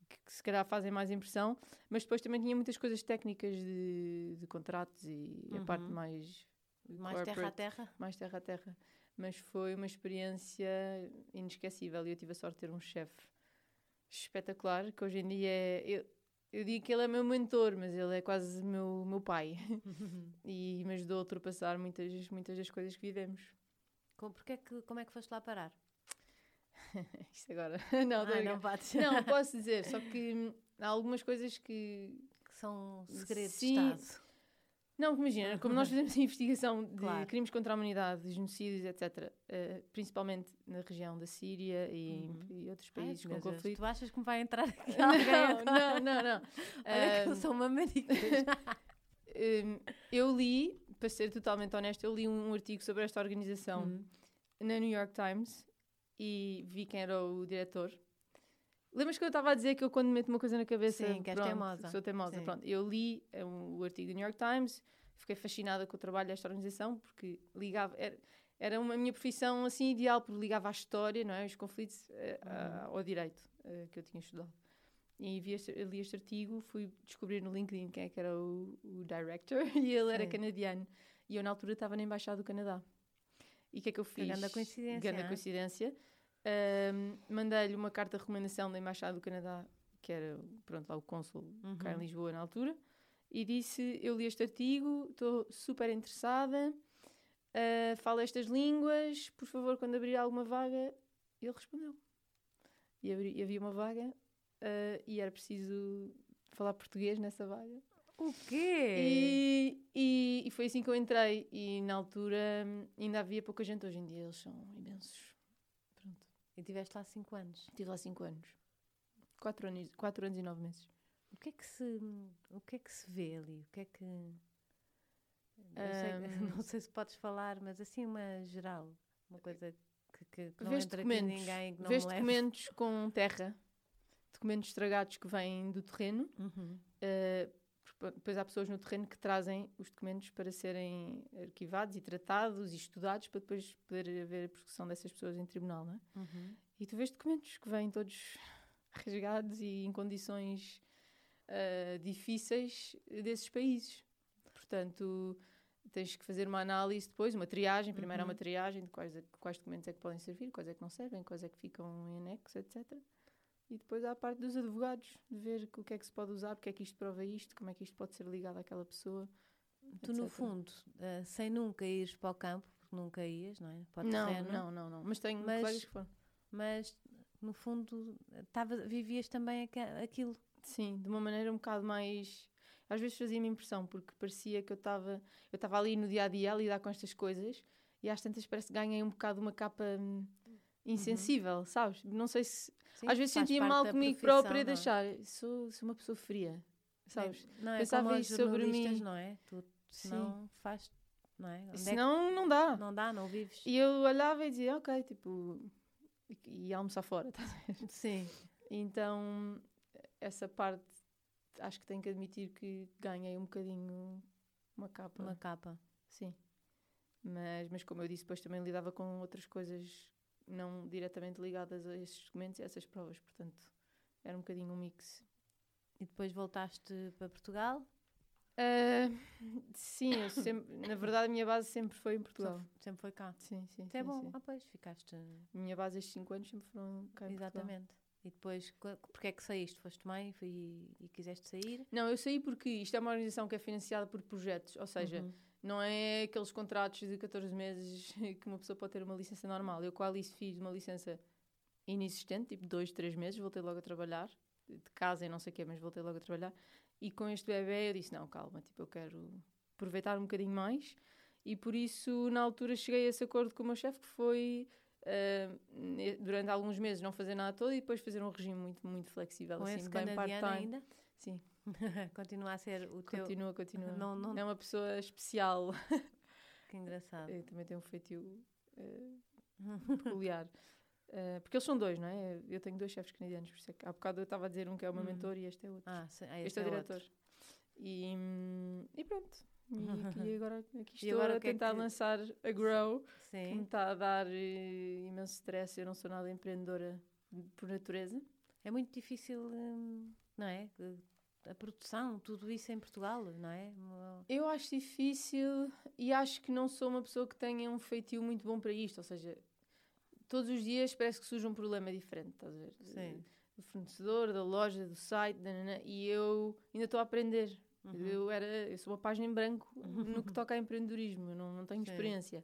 que, que se calhar fazem mais impressão, mas depois também tinha muitas coisas técnicas de, de contratos e a parte Uhum. mais Mais terra a terra. mais terra a terra. Mas foi uma experiência inesquecível e eu tive a sorte de ter um chefe espetacular, que hoje em dia é. Eu, eu digo que ele é meu mentor, mas ele é quase meu, meu pai. [laughs] e me ajudou a ultrapassar muitas, muitas das coisas que vivemos. Com, porque é que, como é que foste lá parar? [laughs] Isto agora. [laughs] não, ah, não podes. não, posso dizer, só que há algumas coisas que. que são segredos Sim. de Estado. Não, imagina, como nós fizemos a investigação de Claro. crimes contra a humanidade, de genocídios, etc., eh, principalmente na região da Síria e, Uhum. e outros Ai, países meu com conflito. Tu achas que me vai entrar aqui [laughs] Não, alguém não, não, não. Olha que eu sou uma marica. [laughs] Hum, eu li, para ser totalmente honesta, eu li um artigo sobre esta organização Hum. na New York Times e vi quem era o diretor. Lembras que eu estava a dizer que eu quando meto uma coisa na cabeça Sim, que és pronto, teimosa. sou teimosa. Sim. Pronto, eu li eh, um- o artigo do New York Times, fiquei fascinada com o trabalho desta organização porque ligava era, era uma minha profissão assim ideal porque ligava à história, não é, os conflitos eh, a- Uhum. ao direito eh, que eu tinha estudado. E vi este, li este artigo, fui descobrir no LinkedIn quem é que era o, o director [laughs] e ele era Sim. canadiano. E eu na altura estava na Embaixada do Canadá. E o que é que eu fiz? grande coincidência, Grande é? Ahm, Mandei-lhe uma carta de recomendação da Embaixada do Canadá, que era pronto, lá o cônsul cá em Uhum. Lisboa na altura, e disse: Eu li este artigo, estou super interessada, uh, falo estas línguas, por favor, quando abrir alguma vaga. Ele respondeu. E abri, havia uma vaga uh, e era preciso falar português nessa vaga. O quê? E, e, e, foi assim que eu entrei. E na altura ainda havia pouca gente. Hoje em dia eles são imensos. E tiveste lá 5 anos? Tive lá 5 anos. 4 anos, quatro anos e 9 meses. O que é que se, o que é que se vê ali? O que é que. Não, sei, [laughs] não sei se podes falar, mas assim uma geral. Uma coisa que, que, que não entra documentos, ninguém que não Vês me documentos com terra, documentos estragados que vêm do terreno. Uhum. Uh, depois há pessoas no terreno que trazem os documentos para serem arquivados e tratados e estudados para depois poder haver a prossecução dessas pessoas em tribunal, não é? Uhum. E tu vês documentos que vêm todos rasgados e em condições uh, difíceis desses países. Portanto, tens que fazer uma análise depois, uma triagem. Primeiro uhum. uma triagem de quais, quais documentos é que podem servir, quais é que não servem, quais é que ficam em anexo, etc. E depois há a parte dos advogados, de ver o que é que se pode usar, porque é que isto prova isto, como é que isto pode ser ligado àquela pessoa. Tu, etc. no fundo, uh, sem nunca ires para o campo, porque nunca ias, não é? Para o não, terreno, não, não, não. Mas tenho mas, colegas que foram. Mas, no fundo, tava, vivias também aquilo. Sim, de uma maneira um bocado mais. Às vezes fazia-me impressão, porque parecia que eu estava eu estava ali no dia a dia a lidar com estas coisas e às tantas parece que ganhei um bocado uma capa hum, insensível, uhum. sabes? Não sei se Sim, Às vezes sentia mal comigo própria de é? sou, sou uma pessoa fria, sabes? Não, é Pensava como isso sobre mim. não é? Tu não faz, não é? Onde Senão é que... não dá. Não dá, não vives. E eu olhava e dizia, ok, tipo, e ia almoçar fora, estás a ver? Sim. Então, essa parte, acho que tenho que admitir que ganhei um bocadinho uma capa. Uma capa. Sim. Mas, mas como eu disse, depois também lidava com outras coisas não diretamente ligadas a esses documentos e a essas provas, portanto era um bocadinho um mix. E depois voltaste para Portugal? Uh, sim, [coughs] sempre, na verdade a minha base sempre foi em Portugal. Sempre foi cá? Sim, sim. Isso é sim, bom. Sim. Ah, pois, ficaste... A minha base estes 5 anos sempre foram cá em Exatamente. Portugal. E depois, porque é que saíste? Foste mãe e, e quiseste sair? Não, eu saí porque isto é uma organização que é financiada por projetos, ou seja, uhum. Não é aqueles contratos de 14 meses [laughs] que uma pessoa pode ter uma licença normal. Eu com a Alice fiz uma licença inexistente, tipo dois, três meses, voltei logo a trabalhar, de casa e não sei o quê, mas voltei logo a trabalhar. E com este bebê eu disse, não, calma, tipo, eu quero aproveitar um bocadinho mais. E por isso, na altura, cheguei a esse acordo com o meu chefe, que foi, uh, durante alguns meses, não fazer nada todo e depois fazer um regime muito, muito flexível, com assim, bem part-time. ainda? Sim. [laughs] continua a ser o teu... Continua, continua. Não, não... É uma pessoa especial. [laughs] Que engraçado. Eu também tem um feitio uh, peculiar. Uh, [laughs] porque eles são dois, não é? Eu tenho dois chefes canadianos, por isso é que há bocado eu estava a dizer um que é o meu hum. mentor e este é outro. Ah, sim, ah, este, este, é, o diretor. Outro. E, e pronto. E, e, agora aqui estou agora a tentar é que... lançar a Grow, Sim. que me está a dar uh, imenso stress. Eu não sou nada empreendedora por natureza. É muito difícil, hum, não é? A produção, tudo isso em Portugal, não é? Eu acho difícil e acho que não sou uma pessoa que tenha um feitio muito bom para isto, ou seja, todos os dias parece que surge um problema diferente, estás a ver? Sim. Do fornecedor, da loja, do site, e eu ainda estou a aprender. Uhum. Eu, era, eu sou uma página em branco [laughs] no que toca a empreendedorismo, eu não, não tenho Sim. experiência.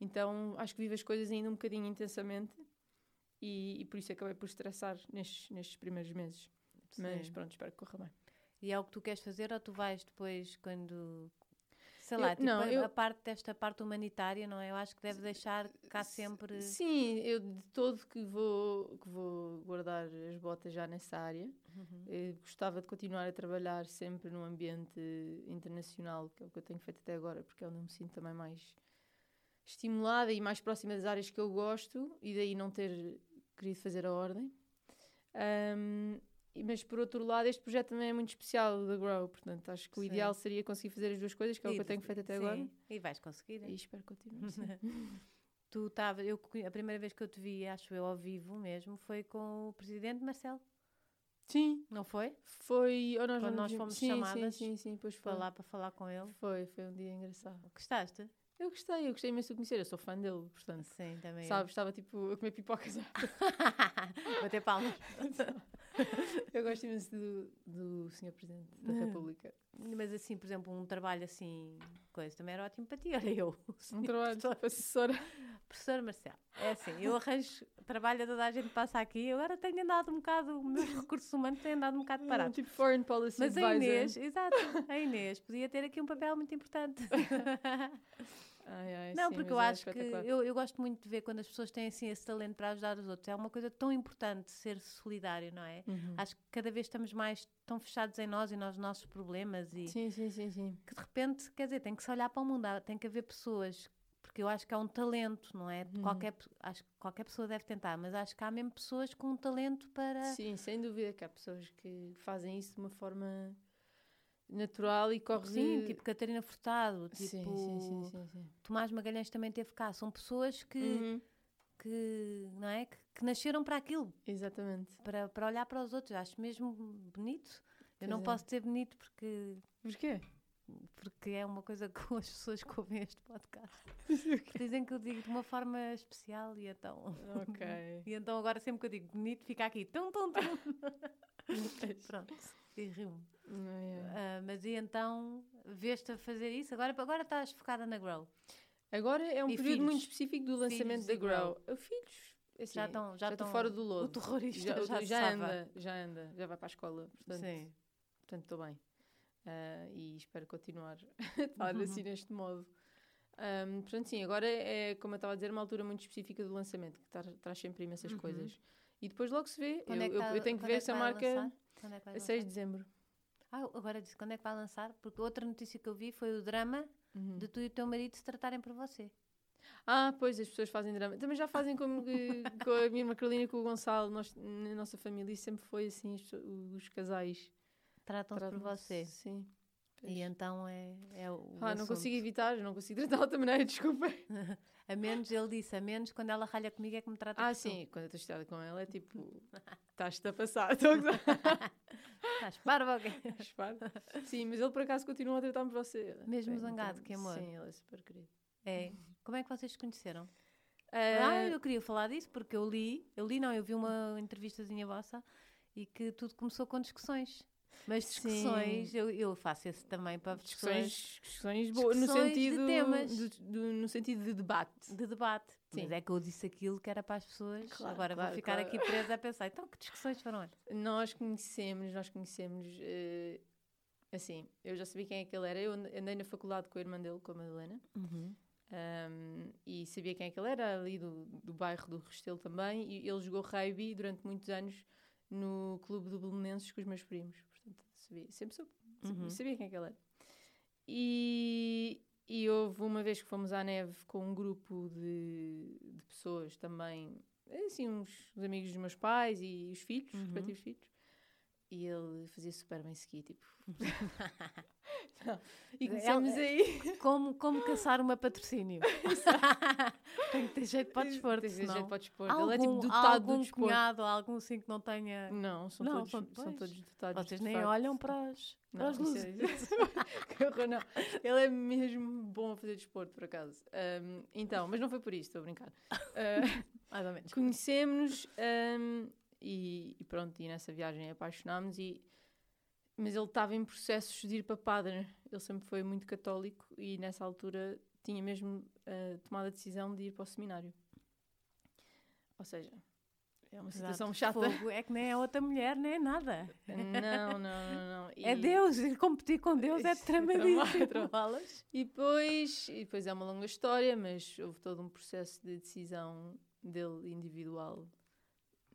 Então acho que vivo as coisas ainda um bocadinho intensamente e, e por isso acabei por estressar nestes, nestes primeiros meses. Sim. Mas pronto, espero que corra bem. E é o que tu queres fazer ou tu vais depois quando sei lá, eu, tipo, não, a, eu, a parte desta parte humanitária, não é? Eu acho que deve deixar cá sempre. Sim, eu de todo que vou, que vou guardar as botas já nessa área. Uhum. gostava de continuar a trabalhar sempre num ambiente internacional, que é o que eu tenho feito até agora, porque é onde eu me sinto também mais estimulada e mais próxima das áreas que eu gosto, e daí não ter querido fazer a ordem. Um, mas por outro lado, este projeto também é muito especial da Grow, portanto acho que o Sim. ideal seria conseguir fazer as duas coisas, que é o que eu tenho feito até Sim. agora. E vais conseguir. E espero continuar. [laughs] tu estava, eu a primeira vez que eu te vi, acho eu ao vivo mesmo, foi com o presidente Marcelo. Sim. Não foi? Foi. Ou nós Quando nós fomos sim, chamadas sim, sim, sim, pois foi. para lá para falar com ele. Foi, foi um dia engraçado. Gostaste? Eu gostei, eu gostei imenso de conhecer, eu sou fã dele, portanto. Sim, também. Sabes, estava tipo a comer pipocas. [laughs] Bater palmas. [laughs] Eu gosto imenso do, do Sr. Presidente da Hum. República. Mas assim, por exemplo, um trabalho assim, coisa, também era ótimo para ti. Olha eu, Um trabalho de assessora. professor Marcelo. É assim, eu arranjo trabalho a toda a gente passa aqui. Eu agora tenho andado um bocado, meus recursos humanos têm andado um bocado parados. Tipo Foreign Policy Mas a Advisor. Inês, exato, a Inês podia ter aqui um papel muito importante. [laughs] Ai, ai, não, sim, porque eu é acho que eu, eu gosto muito de ver quando as pessoas têm assim esse talento para ajudar os outros. É uma coisa tão importante ser solidário, não é? Uhum. Acho que cada vez estamos mais tão fechados em nós e nos nossos problemas e Sim, sim, sim, sim. que de repente, quer dizer, tem que se olhar para o mundo, tem que haver pessoas, porque eu acho que há um talento, não é? Uhum. Qualquer, acho que qualquer pessoa deve tentar, mas acho que há mesmo pessoas com um talento para. Sim, sem dúvida que há pessoas que fazem isso de uma forma natural e corre... Sim, tipo Catarina Furtado, tipo Sim, sim, sim, sim, sim. Tomás Magalhães também teve cá. São pessoas que, Uhum, que, não é? que, que nasceram para aquilo, Exatamente. para, para olhar para os outros. Acho mesmo bonito. Eu não é. posso dizer bonito porque, Porquê? porque é uma coisa com [laughs] as pessoas que ouvem este podcast. [laughs] Dizem que eu digo de uma forma especial e então. ok. [laughs] E então agora sempre que eu digo bonito fica aqui tum tum tum. Pronto, e rio-me. Ah, mas e então veste a fazer isso? Agora, agora estás focada na Grow. Agora é um E período muito filhos? específico do lançamento Filhos da Grow. Uh, Filhos, assim, Já estão já estou estão fora do lodo. O terrorista já, já, já, anda, já anda, já vai para a escola. Portanto, Sim. portanto estou bem. Ah, e espero continuar [laughs] a estar assim [laughs] neste modo. Ahm, portanto, sim, agora é, como eu estava a dizer, uma altura muito específica do lançamento, que tar- traz sempre imensas Uhum. coisas. E depois logo se vê. Eu, é que tá- eu tenho que ver é se a marca lançar? Quando é que vai a 6 de lançar? dezembro. Ah, agora disse quando é que vai lançar? Porque outra notícia que eu vi foi o drama Uhum. de tu e o teu marido se tratarem por você. Ah, pois, as pessoas fazem drama. Também já fazem como com a minha irmã Carolina e com o Gonçalo. Nós, na nossa família isso sempre foi assim, as pessoas- os casais. Tratam-se por tratam-se- você. Sim. E então é, é o. Ah, não assunto. consigo evitar, não consigo [laughs] tratar de outra maneira, desculpem. [laughs] A menos, ele disse, a menos quando ela ralha comigo é que me trata Ah, por tu. sim, quando eu estou chateada com ela é tipo, estás-te a passar. [laughs] Estás parva? Espero. Sim, mas ele por acaso continua a tratar-me você. Mesmo É, zangado, então, que amor. Sim, ele é super querido. É. Como é que vocês se conheceram? Ah, Ah, eu queria falar disso porque eu li, eu li não, eu vi uma entrevistazinha vossa e que tudo começou com discussões. Mas Sim. discussões, eu, eu faço esse também para pessoas discussões, discussões boas, no Discussões de sentido, temas. do- do- no sentido de debate. de debate. Sim. Mas é que eu disse aquilo que era para as pessoas. Claro, Agora claro, vou ficar claro. aqui presa a pensar, então que discussões foram essas? Nós conhecemos, nós conhecemos, eh, assim, eu já sabia quem é que ele era, eu and- andei na faculdade com a irmã dele, com a Madalena, um, e sabia quem é que ele era, ali do, do bairro do Restelo também, e ele jogou rugby durante muitos anos no clube do Belenenses com os meus primos, sempre soube, Uhum. sabia quem é que ele era. E, e houve uma vez que fomos à neve com um grupo de, de pessoas também, assim, uns, uns amigos dos meus pais e os filhos, os Uhum. respectivos filhos. E ele fazia super bem ski, tipo. [laughs] Não. E começámos aí. [laughs] Como, como caçar uma patrocínio? Tem que ter jeito para o desporto, Tem que ter jeito para o desporto. Algum, Ele é tipo dotado algum do desporto. cunhado, algum assim que não tenha... Não, são, Não, todos, são- todos dotados. Vocês nem olham para para Não, isso é- luzes. [laughs] Não. Ele é mesmo bom a fazer desporto, por acaso. Ahm, então, mas não foi por isso, estou a brincar. Ah, Mais ou menos. Conhecemos-nos ahm, e, e pronto, e nessa viagem apaixonámos e mas ele estava em processos de ir para padre. Ele sempre foi muito católico e nessa altura tinha mesmo ah, tomado a decisão de ir para o seminário. Ou seja, é uma situação Exato. chata. Fogo, é que nem é outra mulher, nem é nada. Não, não, não, não. É E- Deus, e competir com Deus é é tramado, tramadíssimo. é? [laughs] E depois, e depois é uma longa história, mas houve todo um processo de decisão dele individual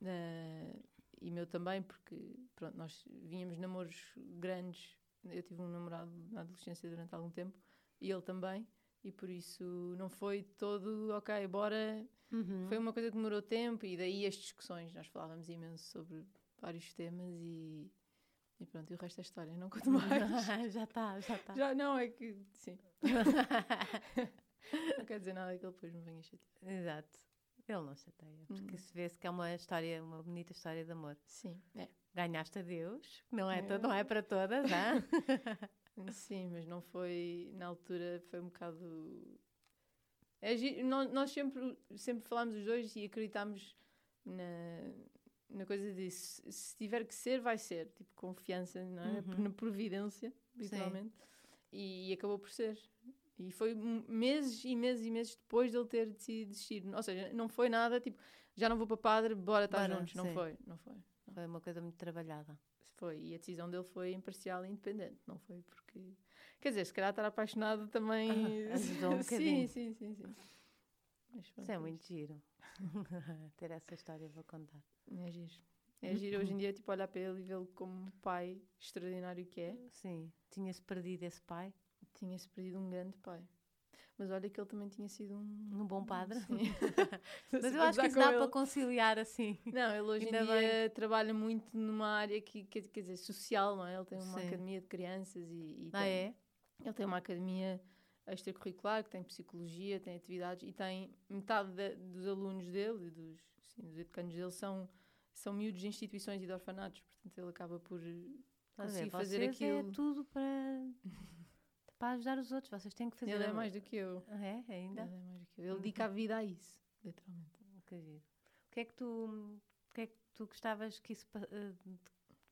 eh, e meu também, porque pronto, nós vínhamos namoros grandes. Eu tive um namorado na adolescência durante algum tempo e ele também, e por isso não foi todo ok, bora. Uhum. Foi uma coisa que demorou tempo e daí as discussões. Nós falávamos imenso sobre vários temas e, e pronto, e o resto é história, não conto [laughs] mais. já está, já está. Já não, é que sim. [laughs] Não quer dizer nada que ele depois me venha chatear. Exato. Ele não chateia, porque Hum. se vê-se que é uma história, uma bonita história de amor. Sim, é. Ganhaste a Deus, não é, É. to- não é para todas, hã? [laughs] Sim, mas não foi. Na altura foi um bocado. É, nós sempre, sempre falámos os dois e acreditámos na, na coisa de se, se tiver que ser, vai ser. Tipo, confiança, não é? Uhum. Na providência, literalmente. E, acabou por ser. E foi meses e meses e meses depois dele ter decidido desistir. Ou seja, não foi nada tipo, já não vou para padre, bora estar Bora, juntos. Não sim. foi, não foi. Foi uma coisa muito trabalhada. Foi. E a decisão dele foi imparcial e independente. Não foi porque. Quer dizer, se calhar estar apaixonado também. Ah, ajudou um [laughs] sim, bocadinho. sim, sim, sim. Mas pronto, Isso é isto. muito giro. [laughs] Ter essa história vou contar. É giro. É giro hoje em dia, tipo, olhar para ele e vê-lo como pai extraordinário que é. Sim, tinha-se perdido esse pai, Tinha-se perdido um grande pai. Mas olha que ele também tinha sido um. um bom padre. [laughs] Mas eu acho que isso dá para conciliar assim. Não, ele hoje em Ainda dia trabalha muito numa área que, que- quer dizer, social, não é? Ele tem uma Sim. academia de crianças e, e Ah, tem- é? ele tem uma academia extracurricular que tem psicologia, tem atividades e tem metade da- dos alunos dele e dos, sim, dos educandos dele são, são miúdos de instituições e de orfanatos, portanto ele acaba por conseguir fazer é aquilo. tudo para, [laughs] para ajudar os outros. Vocês têm que fazer. Ele é mais do que eu. Ah, é? Ainda? Ele é mais do que eu. Ele dedica a vida a isso, literalmente. Que giro. O que é que tu, o que é que tu gostavas que isso de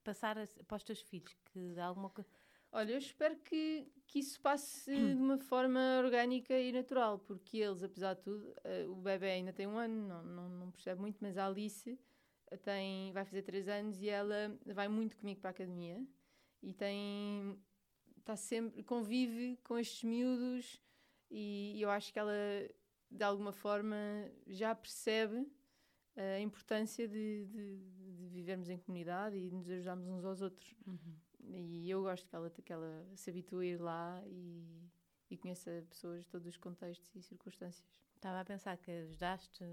passar a- para os teus filhos? Que alguma coisa. Olha, eu espero que, que isso passe [coughs] de uma forma orgânica e natural, porque eles, apesar de tudo, eh, o bebê ainda tem um ano, não, não, não percebe muito, mas a Alice eh, tem, vai fazer três anos e ela vai muito comigo para a academia e tem está sempre convive com estes miúdos e eu acho que ela de alguma forma já percebe a importância de, de, de vivermos em comunidade e de nos ajudarmos uns aos outros. E eu gosto que ela, que ela se habitue a ir lá e, e conheça pessoas de todos os contextos e circunstâncias. Estava a pensar que ajudaste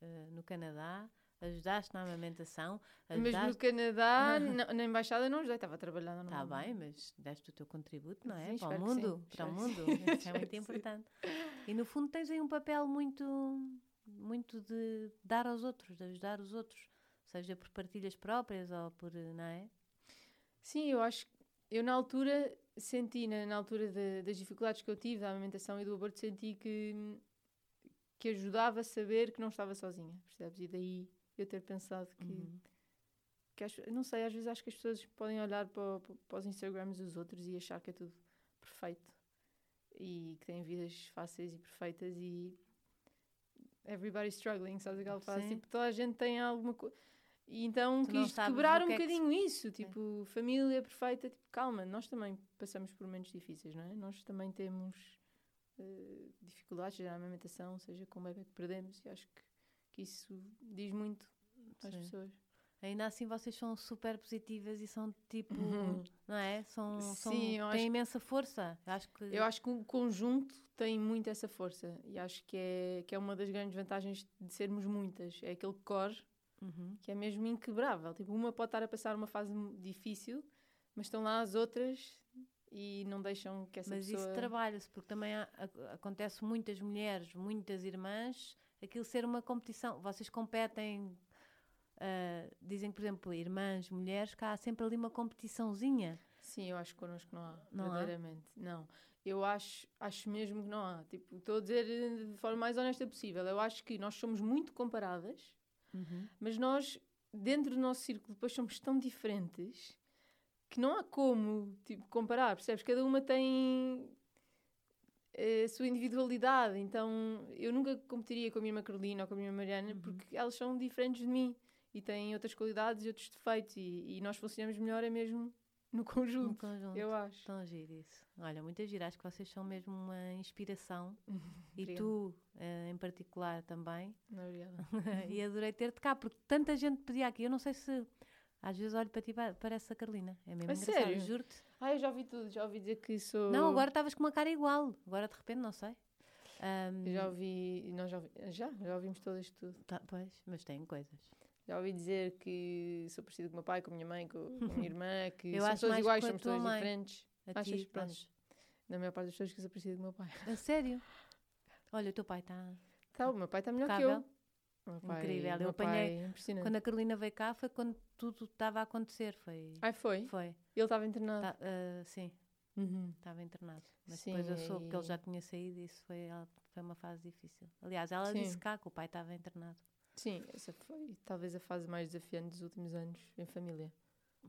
eh, no Canadá, ajudaste na amamentação, Mas no ajudaste. Canadá, na, na embaixada, não ajudei, estava a trabalhar Está bem, mas deste o teu contributo, não é? Sim, para o mundo, para o mundo. Isso é [laughs] muito importante. E no fundo tens aí um papel muito, muito de dar aos outros, de ajudar os outros, seja por partilhas próprias ou por, não é? Sim, eu acho que eu na altura senti, na, na altura de- das dificuldades que eu tive da amamentação e do aborto, senti que, que ajudava a saber que não estava sozinha, percebes? E daí eu ter pensado que, Uhum. que acho, não sei, às vezes acho que as pessoas podem olhar para, para os Instagrams dos outros e achar que é tudo perfeito e que têm vidas fáceis e perfeitas e everybody's struggling, sabes aquela frase? Tipo, toda a gente tem alguma coisa. E então Tu quis quebrar um que é que bocadinho isso, tipo, família perfeita, tipo, calma, nós também passamos por momentos difíceis, não é? Nós também temos eh, dificuldades, seja na amamentação, seja com o bebê que perdemos, e acho que, que isso diz muito às Sim. pessoas. Ainda assim vocês são super positivas e são tipo, Uhum. não é? São, são, Sim, têm imensa força. Eu acho que Eu acho que o conjunto tem muito essa força e acho que é, que é uma das grandes vantagens de sermos muitas. É aquele core Uhum. que é mesmo inquebrável. Tipo, uma pode estar a passar uma fase difícil, mas estão lá as outras e não deixam que essa Mas pessoa... isso trabalha-se, porque também há- acontece muitas mulheres, muitas irmãs, aquilo ser uma competição. Vocês competem, ah, dizem, por exemplo, irmãs, mulheres, que há sempre ali uma competiçãozinha. Sim, eu acho que connosco não há, Não há? verdadeiramente. Não. Eu acho, acho mesmo que não há. Tipo, estou a dizer de forma mais honesta possível. Eu acho que nós somos muito comparadas, mas nós, dentro do nosso círculo, depois somos tão diferentes que não há como tipo, comparar, percebes? Cada uma tem a sua individualidade, então eu nunca competiria com a minha irmã Carolina ou com a minha irmã Mariana Uhum. porque elas são diferentes de mim e têm outras qualidades e outros defeitos e, e nós funcionamos melhor é mesmo no No conjunto, conjunto. eu acho. Estão a giro isso. Olha, muita gira. Acho que vocês são mesmo uma inspiração. [laughs] e tu, eh, em particular, também. Não, obrigada. [laughs] e adorei ter-te cá, porque tanta gente pedia aqui. Eu não sei se. Às vezes olho para ti e parece a Carolina. É mesmo A engraçado, sério? juro-te. Ah, eu já ouvi tudo, já ouvi dizer que sou. Não, agora estavas com uma cara igual. Agora de repente, não sei. Eu já ouvi, nós já, ouvi, já, já ouvimos todo isto tudo. tá, pois, mas tem coisas. Já ouvi dizer que sou parecida com o meu pai, com a minha mãe, com, a minha [laughs] irmã, que Eu somos acho todos mais iguais, somos mãe. diferentes. A Achas? ti, Pronto. acho. Na maior parte das pessoas que sou parecida com o meu pai. A sério? [laughs] Olha, o teu pai está. Tá, o meu pai está melhor que Impecável. eu. Pai, Incrível, eu pai apanhei- impressionante. Quando a Carolina veio cá foi quando tudo estava a acontecer. Foi. Ai, foi? Foi. Ele estava internado. Tá, ah, sim, Uhum. estava internado. Mas Sim, depois eu soube que ele e- já tinha saído e isso foi, foi uma fase difícil. Aliás, ela Sim. disse cá que o pai estava internado. Sim, essa foi talvez a fase mais desafiante dos últimos anos em família.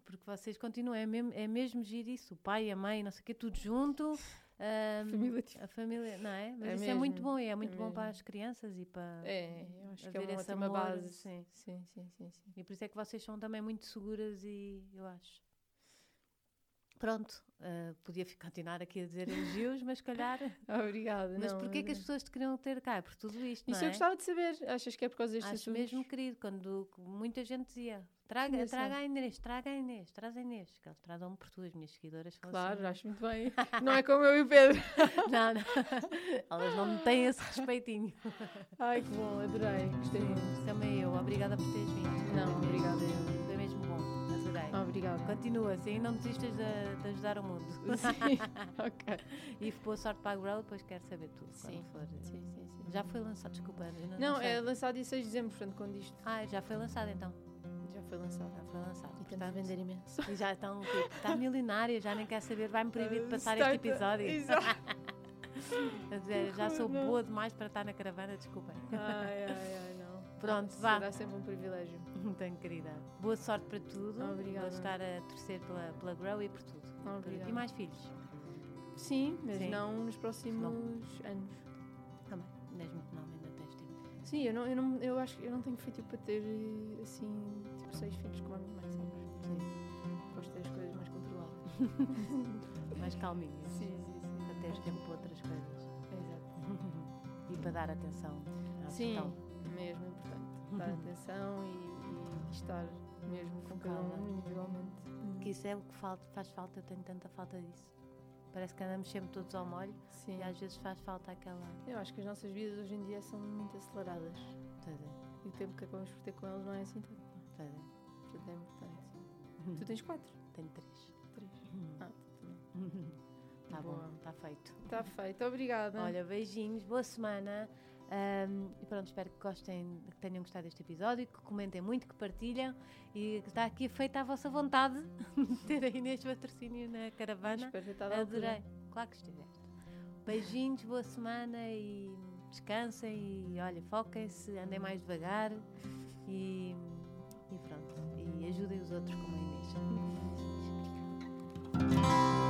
Porque vocês continuam, é mesmo, é mesmo giro isso, o pai, a mãe, não sei o quê, tudo junto. Ahm, Família, tipo, a família, não é? Mas É isso é muito mesmo, bom e é muito bom mesmo. para as crianças e para É, eu acho que é uma ótima amor, base. Sim. Sim, sim, sim, sim. E por isso é que vocês são também muito seguras e eu acho. Pronto, ah, podia continuar aqui a dizer elogios, mas se calhar. [laughs] Obrigada. Mas não, porquê que as é- pessoas te queriam ter cá? É por tudo isto, Isso não eu é? gostava de saber. Achas que é por causa destes Acho assuntos? mesmo querido, quando muita gente dizia traga, traga a Inês, traga a Inês, traz a Inês, que eles trazem-me por tu, as minhas seguidoras Claro, assim, acho muito bem. [laughs] Não é como eu e o Pedro. [laughs] Não, não. Elas não me têm esse respeitinho. Ai, que bom, adorei. Gostei muito. Também eu. Obrigada por teres vindo. Não, obrigada eu. Continua assim, não desistas de, de ajudar o mundo. [laughs] Sim, [laughs] ok. E boa sorte para a Grow, depois quero saber tudo. Sim, for. Sim, sim, sim. Já foi lançado, desculpa. Não, Não, sei. é lançado dia 6 de dezembro, portanto, quando isto Ah, já foi lançado então. já foi lançado. Já foi lançado. E estamos a vender imenso. E já estão, tipo, está milionária, já nem quer saber, vai-me proibir de Uh, passar este episódio. [laughs] Exato. Já sou Não. boa demais para estar na caravana, desculpem. Ai, ai, ai, não. Pronto, vá. Será sempre um privilégio. Tenho [laughs] querida. Boa sorte para tudo. Obrigada. Vou estar a torcer pela, pela Grow e por tudo. Obrigada. E mais filhos? Sim, mas Sim. não nos próximos anos. Também. És muito nova, ainda tens tempo. Sim, eu, não, eu, não, eu acho que eu não tenho feito para ter assim, tipo, seis filhos como a minha mãe, sabes? Sim. Gosto de ter as coisas mais controladas. [laughs] Mais calminhas. sim, sim, sim. Teres tempo para outras coisas. Exato. [laughs] E para dar atenção à Sim, gestão. Mesmo é importante. [laughs] Dar atenção e, e estar mesmo Focada. individualmente. Que isso é o que falta, faz falta, eu tenho tanta falta disso. Parece que andamos sempre todos ao molho Sim. e às vezes faz falta aquela. Eu acho que as nossas vidas hoje em dia são muito aceleradas. Ver? E o tempo que acabamos por ter com eles não é assim tanto. Ver? Portanto, é importante. sim. Tu tens quatro? Tenho três. Três. Ah, tu também. Está bom, Boa. está feito. Está feito. Obrigada. Olha, beijinhos, boa semana. Um, e pronto, espero que gostem, que tenham gostado deste episódio, que comentem muito, que partilham e que está aqui feita a vossa vontade [laughs] de ter a Inês Patrocínio na caravana. Adorei. Claro que estiveste. Beijinhos, boa semana e descansem e olha, foquem-se, andem mais devagar e, e pronto. E ajudem os outros como a Inês. [laughs]